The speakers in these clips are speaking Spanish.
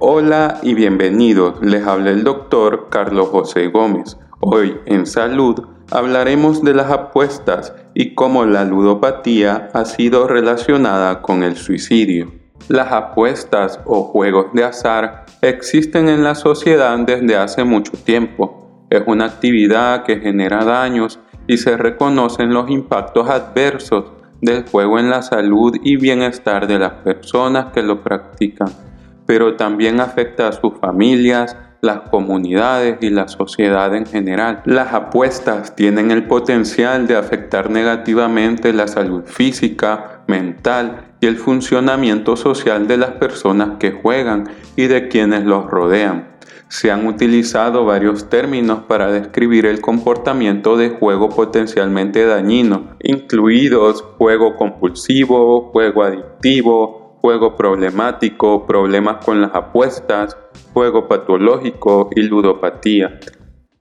Hola y bienvenidos, les habla el doctor Carlos José Gómez. Hoy en Salud hablaremos de las apuestas y cómo la ludopatía ha sido relacionada con el suicidio. Las apuestas o juegos de azar existen en la sociedad desde hace mucho tiempo. Es una actividad que genera daños y se reconocen los impactos adversos del juego en la salud y bienestar de las personas que lo practican pero también afecta a sus familias, las comunidades y la sociedad en general. Las apuestas tienen el potencial de afectar negativamente la salud física, mental y el funcionamiento social de las personas que juegan y de quienes los rodean. Se han utilizado varios términos para describir el comportamiento de juego potencialmente dañino, incluidos juego compulsivo, juego adictivo, juego problemático, problemas con las apuestas, juego patológico y ludopatía.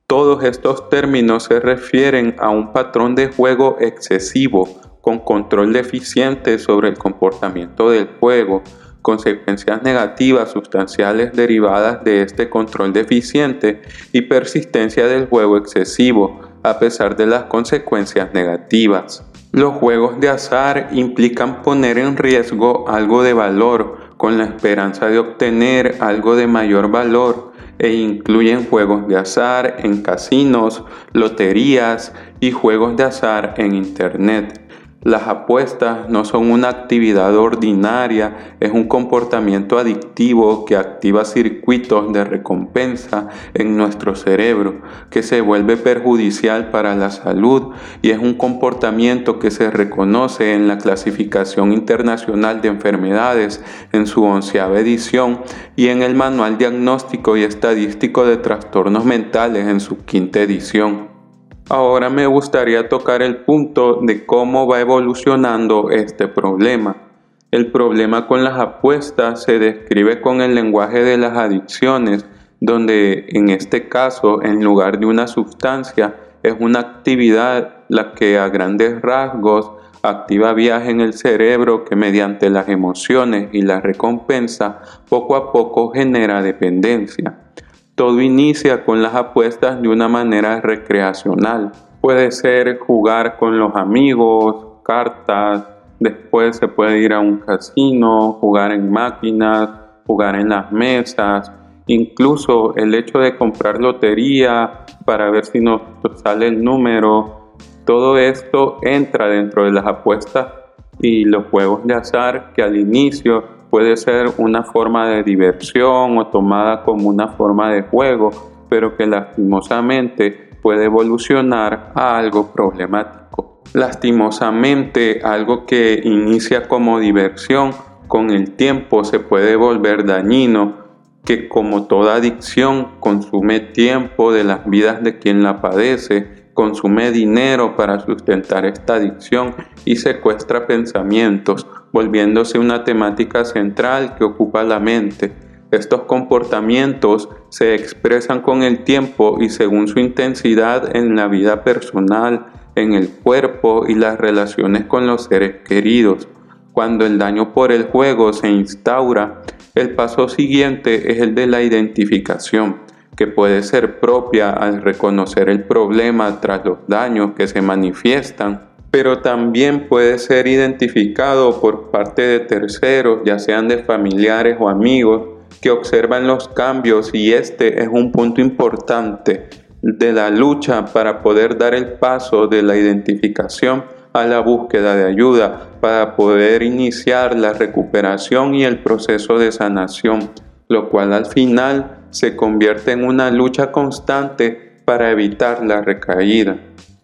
Todos estos términos se refieren a un patrón de juego excesivo con control deficiente sobre el comportamiento del juego, consecuencias negativas sustanciales derivadas de este control deficiente y persistencia del juego excesivo a pesar de las consecuencias negativas. Los juegos de azar implican poner en riesgo algo de valor con la esperanza de obtener algo de mayor valor e incluyen juegos de azar en casinos, loterías y juegos de azar en Internet. Las apuestas no son una actividad ordinaria, es un comportamiento adictivo que activa circuitos de recompensa en nuestro cerebro, que se vuelve perjudicial para la salud y es un comportamiento que se reconoce en la clasificación internacional de enfermedades en su onceava edición y en el manual diagnóstico y estadístico de trastornos mentales en su quinta edición. Ahora me gustaría tocar el punto de cómo va evolucionando este problema. El problema con las apuestas se describe con el lenguaje de las adicciones, donde en este caso, en lugar de una sustancia, es una actividad la que a grandes rasgos activa viaje en el cerebro que mediante las emociones y la recompensa poco a poco genera dependencia. Todo inicia con las apuestas de una manera recreacional. Puede ser jugar con los amigos, cartas, después se puede ir a un casino, jugar en máquinas, jugar en las mesas, incluso el hecho de comprar lotería para ver si nos sale el número, todo esto entra dentro de las apuestas y los juegos de azar que al inicio puede ser una forma de diversión o tomada como una forma de juego, pero que lastimosamente puede evolucionar a algo problemático. Lastimosamente, algo que inicia como diversión con el tiempo se puede volver dañino, que como toda adicción consume tiempo de las vidas de quien la padece, consume dinero para sustentar esta adicción y secuestra pensamientos, volviéndose una temática central que ocupa la mente. Estos comportamientos se expresan con el tiempo y según su intensidad en la vida personal, en el cuerpo y las relaciones con los seres queridos. Cuando el daño por el juego se instaura, el paso siguiente es el de la identificación que puede ser propia al reconocer el problema tras los daños que se manifiestan, pero también puede ser identificado por parte de terceros, ya sean de familiares o amigos, que observan los cambios y este es un punto importante de la lucha para poder dar el paso de la identificación a la búsqueda de ayuda, para poder iniciar la recuperación y el proceso de sanación, lo cual al final se convierte en una lucha constante para evitar la recaída.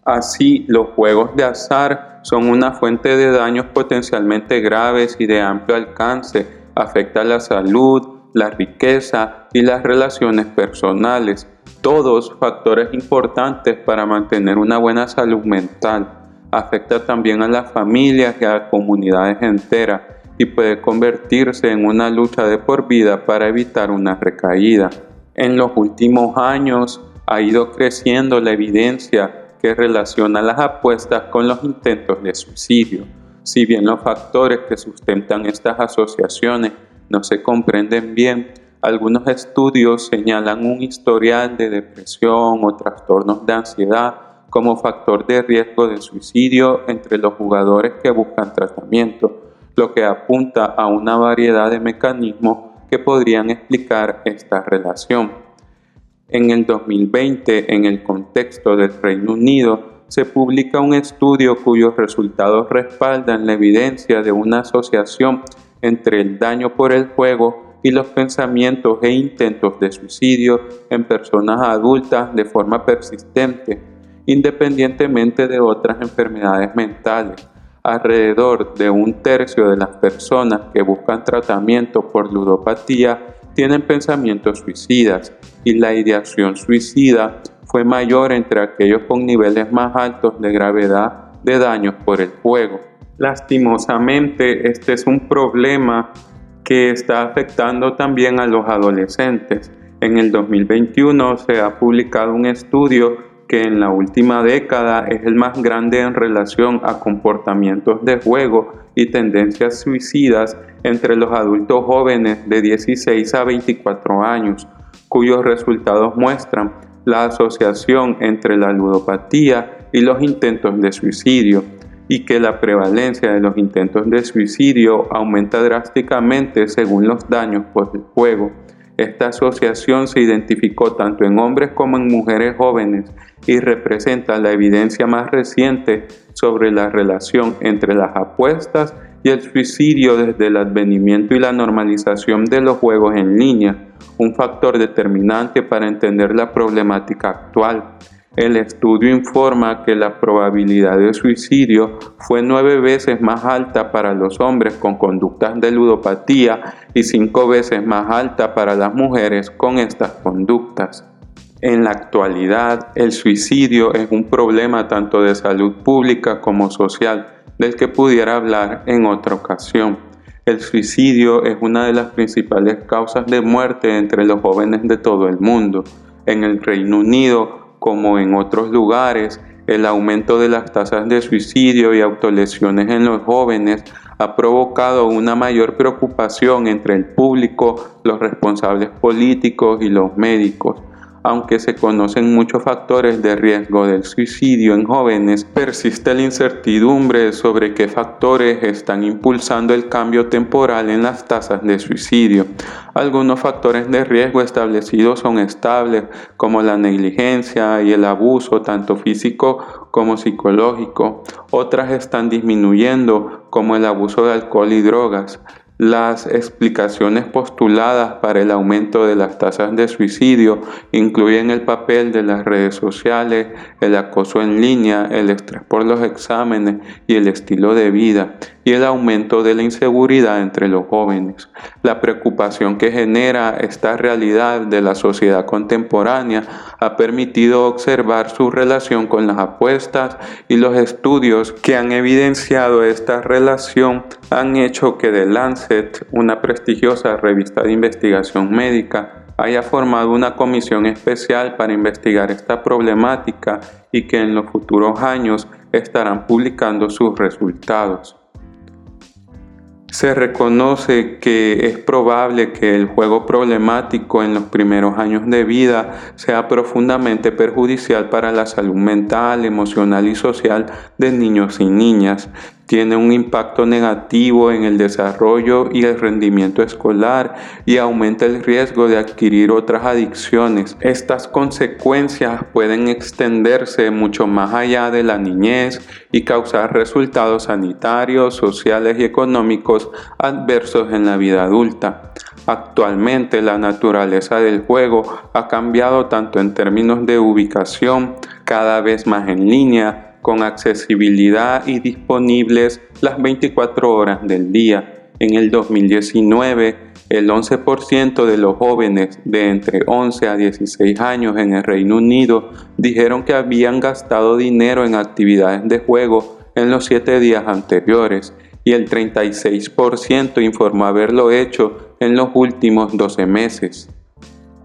Así, los juegos de azar son una fuente de daños potencialmente graves y de amplio alcance. Afecta la salud, la riqueza y las relaciones personales, todos factores importantes para mantener una buena salud mental. Afecta también a las familias y a comunidades enteras y puede convertirse en una lucha de por vida para evitar una recaída. En los últimos años ha ido creciendo la evidencia que relaciona las apuestas con los intentos de suicidio. Si bien los factores que sustentan estas asociaciones no se comprenden bien, algunos estudios señalan un historial de depresión o trastornos de ansiedad como factor de riesgo de suicidio entre los jugadores que buscan tratamiento, lo que apunta a una variedad de mecanismos que podrían explicar esta relación. En el 2020, en el contexto del Reino Unido, se publica un estudio cuyos resultados respaldan la evidencia de una asociación entre el daño por el juego y los pensamientos e intentos de suicidio en personas adultas de forma persistente, independientemente de otras enfermedades mentales. Alrededor de un tercio de las personas que buscan tratamiento por ludopatía tienen pensamientos suicidas y la ideación suicida fue mayor entre aquellos con niveles más altos de gravedad de daños por el juego. Lastimosamente, este es un problema que está afectando también a los adolescentes. En el 2021 se ha publicado un estudio que en la última década es el más grande en relación a comportamientos de juego y tendencias suicidas entre los adultos jóvenes de 16 a 24 años, cuyos resultados muestran la asociación entre la ludopatía y los intentos de suicidio y que la prevalencia de los intentos de suicidio aumenta drásticamente según los daños por el juego. Esta asociación se identificó tanto en hombres como en mujeres jóvenes y representa la evidencia más reciente sobre la relación entre las apuestas y el suicidio desde el advenimiento y la normalización de los juegos en línea, un factor determinante para entender la problemática actual. El estudio informa que la probabilidad de suicidio fue nueve veces más alta para los hombres con conductas de ludopatía y cinco veces más alta para las mujeres con estas conductas. En la actualidad, el suicidio es un problema tanto de salud pública como social, del que pudiera hablar en otra ocasión. El suicidio es una de las principales causas de muerte entre los jóvenes de todo el mundo. En el Reino Unido, como en otros lugares, el aumento de las tasas de suicidio y autolesiones en los jóvenes ha provocado una mayor preocupación entre el público, los responsables políticos y los médicos aunque se conocen muchos factores de riesgo del suicidio en jóvenes, persiste la incertidumbre sobre qué factores están impulsando el cambio temporal en las tasas de suicidio. Algunos factores de riesgo establecidos son estables, como la negligencia y el abuso, tanto físico como psicológico. Otras están disminuyendo, como el abuso de alcohol y drogas. Las explicaciones postuladas para el aumento de las tasas de suicidio incluyen el papel de las redes sociales, el acoso en línea, el estrés por los exámenes y el estilo de vida, y el aumento de la inseguridad entre los jóvenes. La preocupación que genera esta realidad de la sociedad contemporánea ha permitido observar su relación con las apuestas y los estudios que han evidenciado esta relación han hecho que The Lancet, una prestigiosa revista de investigación médica, haya formado una comisión especial para investigar esta problemática y que en los futuros años estarán publicando sus resultados. Se reconoce que es probable que el juego problemático en los primeros años de vida sea profundamente perjudicial para la salud mental, emocional y social de niños y niñas tiene un impacto negativo en el desarrollo y el rendimiento escolar y aumenta el riesgo de adquirir otras adicciones. Estas consecuencias pueden extenderse mucho más allá de la niñez y causar resultados sanitarios, sociales y económicos adversos en la vida adulta. Actualmente la naturaleza del juego ha cambiado tanto en términos de ubicación, cada vez más en línea, con accesibilidad y disponibles las 24 horas del día. En el 2019, el 11% de los jóvenes de entre 11 a 16 años en el Reino Unido dijeron que habían gastado dinero en actividades de juego en los 7 días anteriores y el 36% informó haberlo hecho en los últimos 12 meses.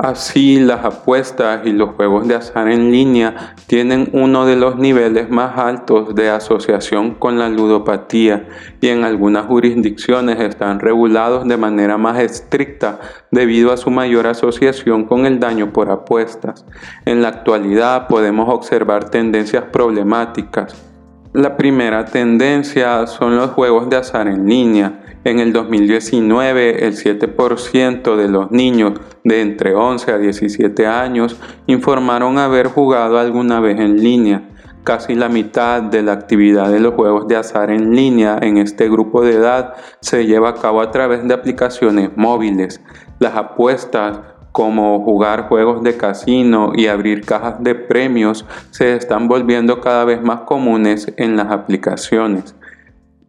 Así, las apuestas y los juegos de azar en línea tienen uno de los niveles más altos de asociación con la ludopatía y en algunas jurisdicciones están regulados de manera más estricta debido a su mayor asociación con el daño por apuestas. En la actualidad podemos observar tendencias problemáticas. La primera tendencia son los juegos de azar en línea en el 2019, el 7% de los niños de entre 11 a 17 años informaron haber jugado alguna vez en línea. Casi la mitad de la actividad de los juegos de azar en línea en este grupo de edad se lleva a cabo a través de aplicaciones móviles. Las apuestas como jugar juegos de casino y abrir cajas de premios se están volviendo cada vez más comunes en las aplicaciones.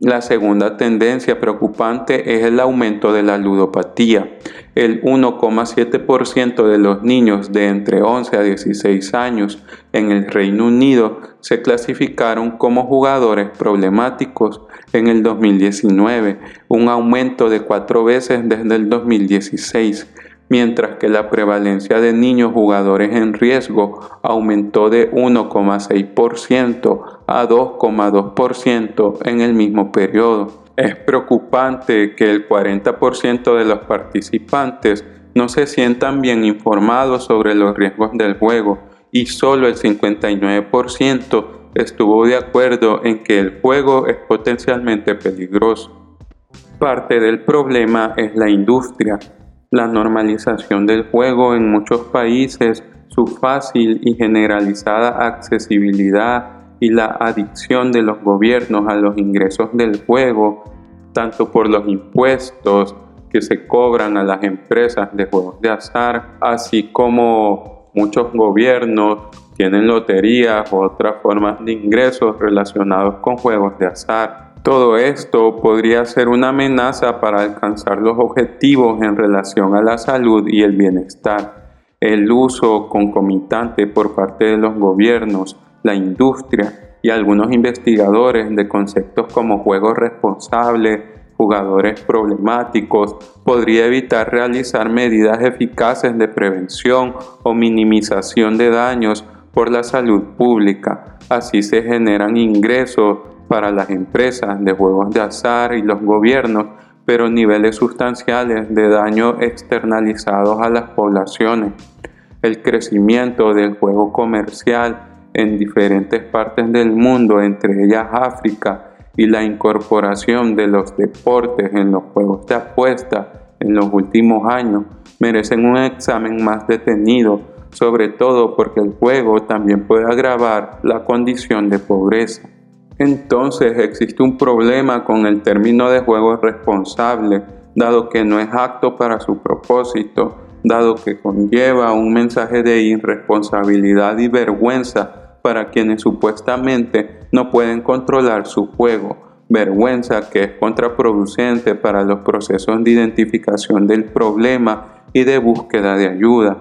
La segunda tendencia preocupante es el aumento de la ludopatía. El 1,7% de los niños de entre 11 a 16 años en el Reino Unido se clasificaron como jugadores problemáticos en el 2019, un aumento de cuatro veces desde el 2016 mientras que la prevalencia de niños jugadores en riesgo aumentó de 1,6% a 2,2% en el mismo periodo. Es preocupante que el 40% de los participantes no se sientan bien informados sobre los riesgos del juego y solo el 59% estuvo de acuerdo en que el juego es potencialmente peligroso. Parte del problema es la industria, la normalización del juego en muchos países, su fácil y generalizada accesibilidad y la adicción de los gobiernos a los ingresos del juego, tanto por los impuestos que se cobran a las empresas de juegos de azar, así como muchos gobiernos tienen loterías u otras formas de ingresos relacionados con juegos de azar. Todo esto podría ser una amenaza para alcanzar los objetivos en relación a la salud y el bienestar. El uso concomitante por parte de los gobiernos, la industria y algunos investigadores de conceptos como juegos responsables, jugadores problemáticos, podría evitar realizar medidas eficaces de prevención o minimización de daños por la salud pública. Así se generan ingresos para las empresas de juegos de azar y los gobiernos, pero niveles sustanciales de daño externalizados a las poblaciones. El crecimiento del juego comercial en diferentes partes del mundo, entre ellas África, y la incorporación de los deportes en los juegos de apuesta en los últimos años merecen un examen más detenido, sobre todo porque el juego también puede agravar la condición de pobreza. Entonces existe un problema con el término de juego responsable, dado que no es apto para su propósito, dado que conlleva un mensaje de irresponsabilidad y vergüenza para quienes supuestamente no pueden controlar su juego, vergüenza que es contraproducente para los procesos de identificación del problema y de búsqueda de ayuda.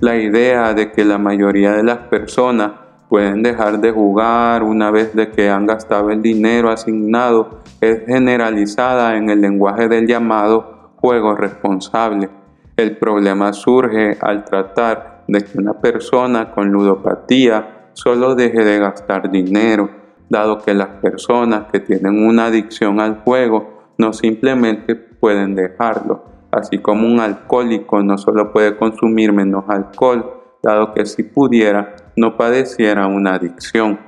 La idea de que la mayoría de las personas pueden dejar de jugar una vez de que han gastado el dinero asignado es generalizada en el lenguaje del llamado juego responsable. El problema surge al tratar de que una persona con ludopatía solo deje de gastar dinero, dado que las personas que tienen una adicción al juego no simplemente pueden dejarlo, así como un alcohólico no solo puede consumir menos alcohol, dado que si pudiera no padeciera una adicción.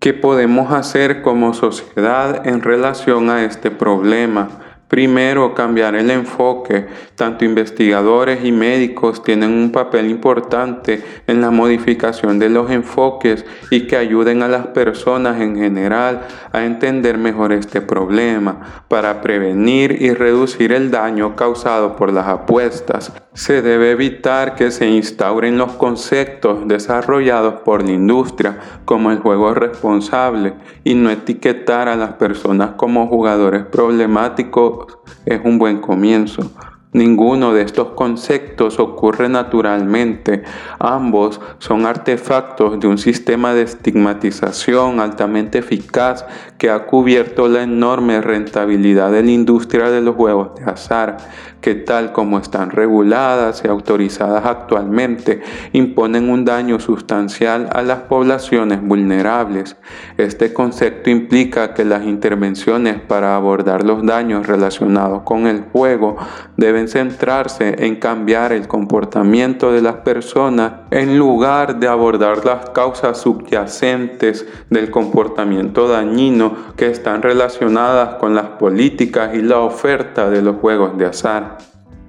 ¿Qué podemos hacer como sociedad en relación a este problema? Primero, cambiar el enfoque. Tanto investigadores y médicos tienen un papel importante en la modificación de los enfoques y que ayuden a las personas en general a entender mejor este problema para prevenir y reducir el daño causado por las apuestas. Se debe evitar que se instauren los conceptos desarrollados por la industria como el juego responsable y no etiquetar a las personas como jugadores problemáticos es un buen comienzo. Ninguno de estos conceptos ocurre naturalmente. Ambos son artefactos de un sistema de estigmatización altamente eficaz que ha cubierto la enorme rentabilidad de la industria de los juegos de azar. Que tal como están reguladas y autorizadas actualmente, imponen un daño sustancial a las poblaciones vulnerables. Este concepto implica que las intervenciones para abordar los daños relacionados con el juego deben centrarse en cambiar el comportamiento de las personas en lugar de abordar las causas subyacentes del comportamiento dañino que están relacionadas con las políticas y la oferta de los juegos de azar.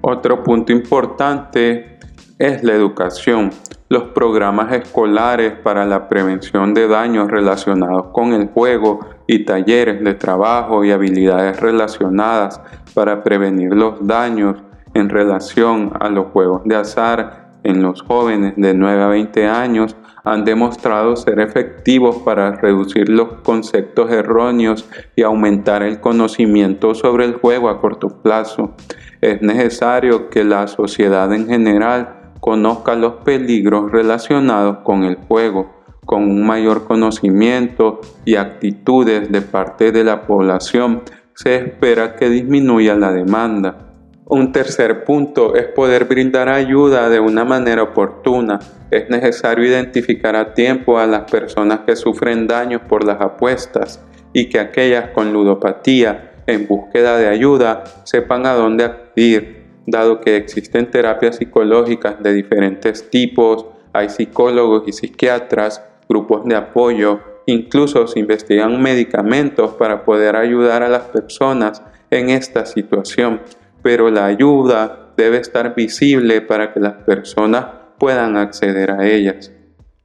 Otro punto importante es la educación. Los programas escolares para la prevención de daños relacionados con el juego y talleres de trabajo y habilidades relacionadas para prevenir los daños en relación a los juegos de azar en los jóvenes de 9 a 20 años han demostrado ser efectivos para reducir los conceptos erróneos y aumentar el conocimiento sobre el juego a corto plazo. Es necesario que la sociedad en general conozca los peligros relacionados con el juego. Con un mayor conocimiento y actitudes de parte de la población, se espera que disminuya la demanda. Un tercer punto es poder brindar ayuda de una manera oportuna. Es necesario identificar a tiempo a las personas que sufren daños por las apuestas y que aquellas con ludopatía en búsqueda de ayuda sepan a dónde acudir, dado que existen terapias psicológicas de diferentes tipos, hay psicólogos y psiquiatras, grupos de apoyo, incluso se investigan medicamentos para poder ayudar a las personas en esta situación pero la ayuda debe estar visible para que las personas puedan acceder a ellas.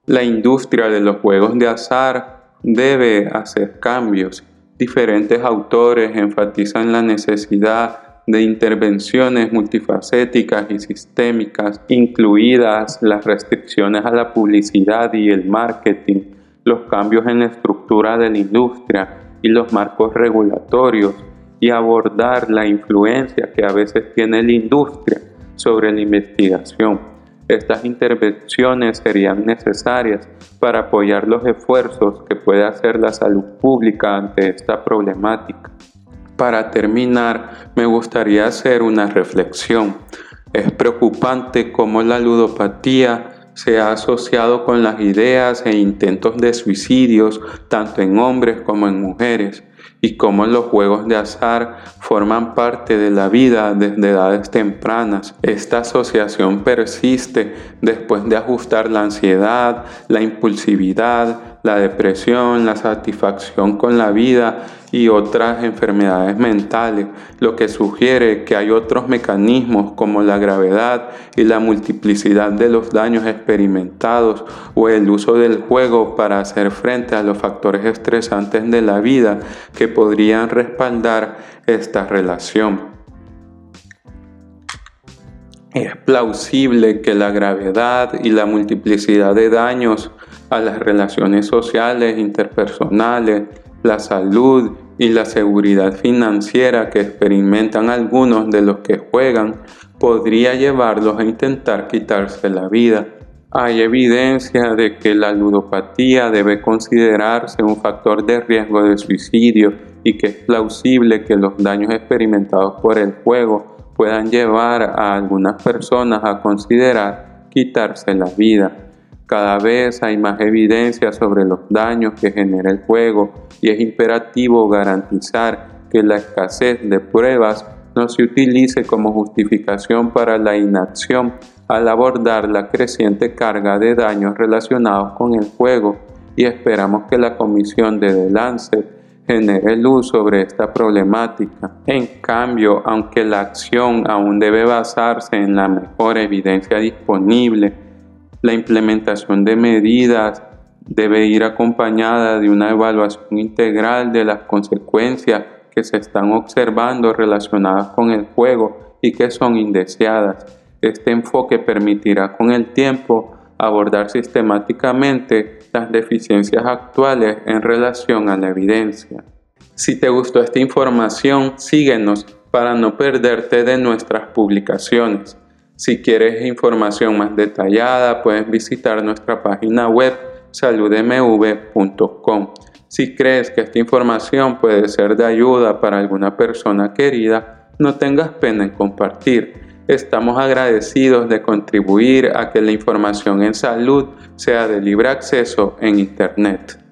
La industria de los juegos de azar debe hacer cambios. Diferentes autores enfatizan la necesidad de intervenciones multifacéticas y sistémicas, incluidas las restricciones a la publicidad y el marketing, los cambios en la estructura de la industria y los marcos regulatorios y abordar la influencia que a veces tiene la industria sobre la investigación. Estas intervenciones serían necesarias para apoyar los esfuerzos que puede hacer la salud pública ante esta problemática. Para terminar, me gustaría hacer una reflexión. Es preocupante cómo la ludopatía se ha asociado con las ideas e intentos de suicidios tanto en hombres como en mujeres y cómo los juegos de azar forman parte de la vida desde edades tempranas. Esta asociación persiste después de ajustar la ansiedad, la impulsividad, la depresión, la satisfacción con la vida y otras enfermedades mentales, lo que sugiere que hay otros mecanismos como la gravedad y la multiplicidad de los daños experimentados o el uso del juego para hacer frente a los factores estresantes de la vida que podrían respaldar esta relación. Es plausible que la gravedad y la multiplicidad de daños a las relaciones sociales, interpersonales, la salud y la seguridad financiera que experimentan algunos de los que juegan podría llevarlos a intentar quitarse la vida. Hay evidencia de que la ludopatía debe considerarse un factor de riesgo de suicidio y que es plausible que los daños experimentados por el juego puedan llevar a algunas personas a considerar quitarse la vida. Cada vez hay más evidencia sobre los daños que genera el juego y es imperativo garantizar que la escasez de pruebas no se utilice como justificación para la inacción al abordar la creciente carga de daños relacionados con el juego y esperamos que la comisión de The Lancet genere luz sobre esta problemática. En cambio, aunque la acción aún debe basarse en la mejor evidencia disponible, la implementación de medidas debe ir acompañada de una evaluación integral de las consecuencias que se están observando relacionadas con el juego y que son indeseadas. Este enfoque permitirá con el tiempo abordar sistemáticamente las deficiencias actuales en relación a la evidencia. Si te gustó esta información, síguenos para no perderte de nuestras publicaciones. Si quieres información más detallada, puedes visitar nuestra página web saludmv.com. Si crees que esta información puede ser de ayuda para alguna persona querida, no tengas pena en compartir. Estamos agradecidos de contribuir a que la información en salud sea de libre acceso en Internet.